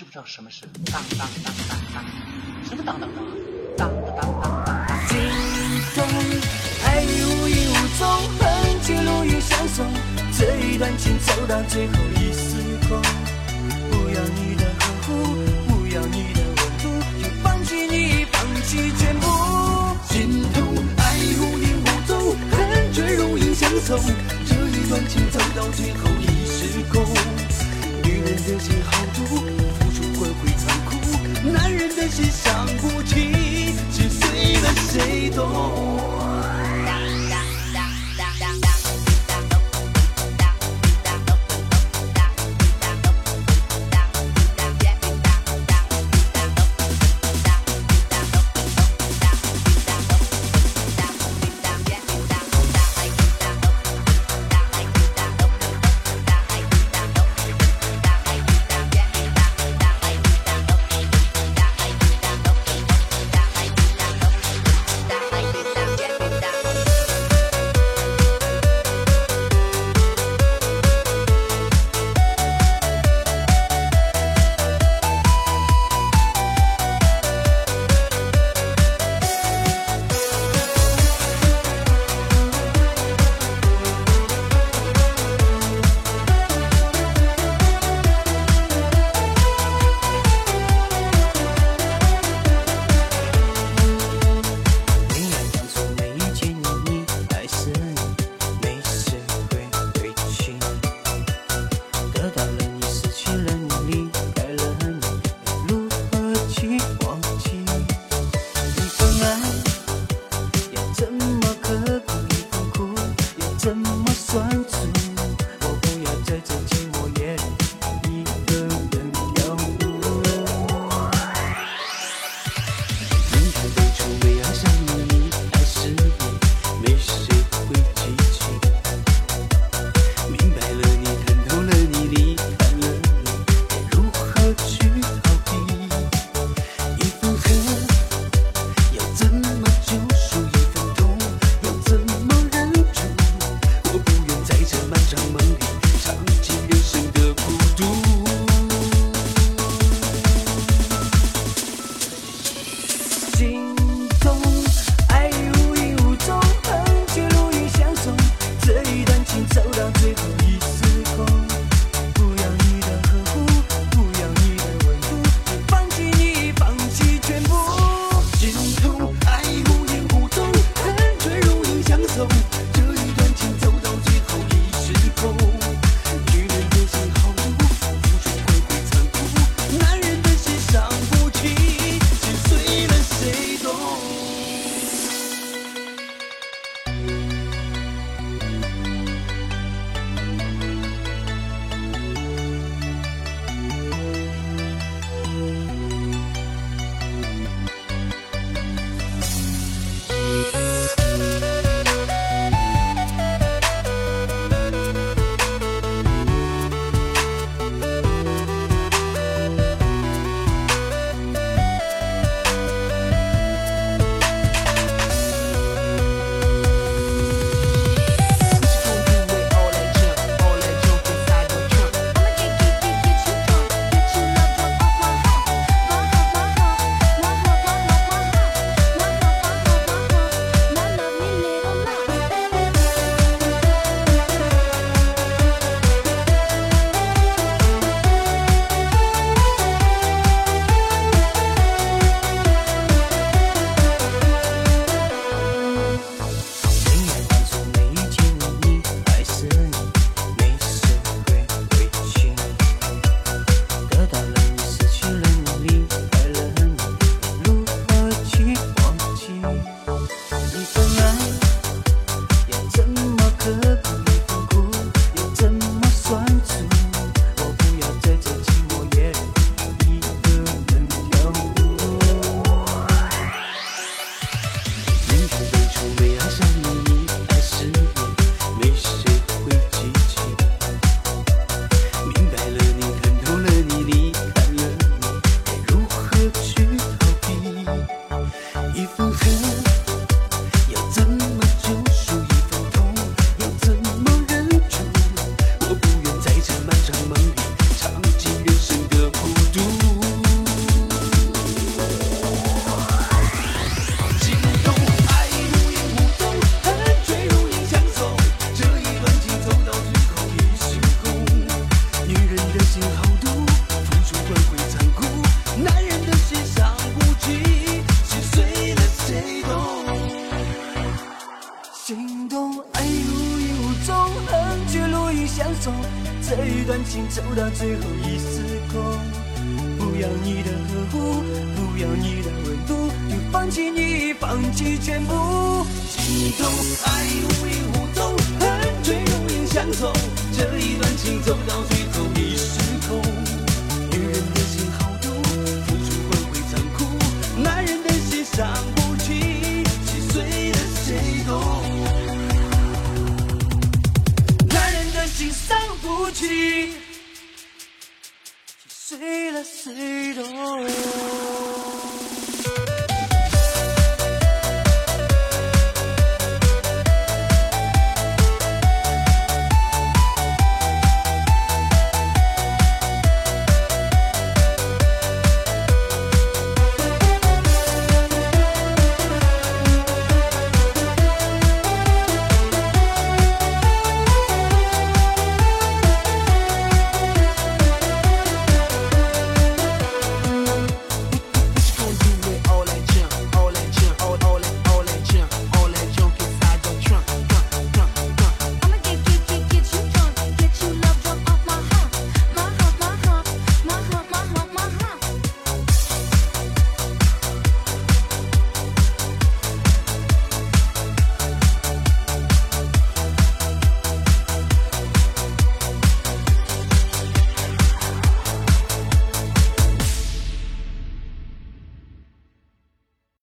知不知道什么是当当当当当？什么当当当？当当当当当当。心中爱你无影无踪，恨却如影相随。这一段情走到最后已失控。不要你的呵护，不要你的温度，就放弃你，放弃全部。心痛爱无影无踪，恨却如影相随。这一段情走到最后已失控。女人的心好情走到最后一丝空，不要你的呵护，不要你的温度，放弃你，放弃全部，心痛，爱无影无踪，恨却如影相送。感情走到最后一丝空。不要你的呵护，不要你的温度，就放弃你，放弃全部。心痛，爱无影无踪，恨却如影相从。这一段情走到最后一 decirlo.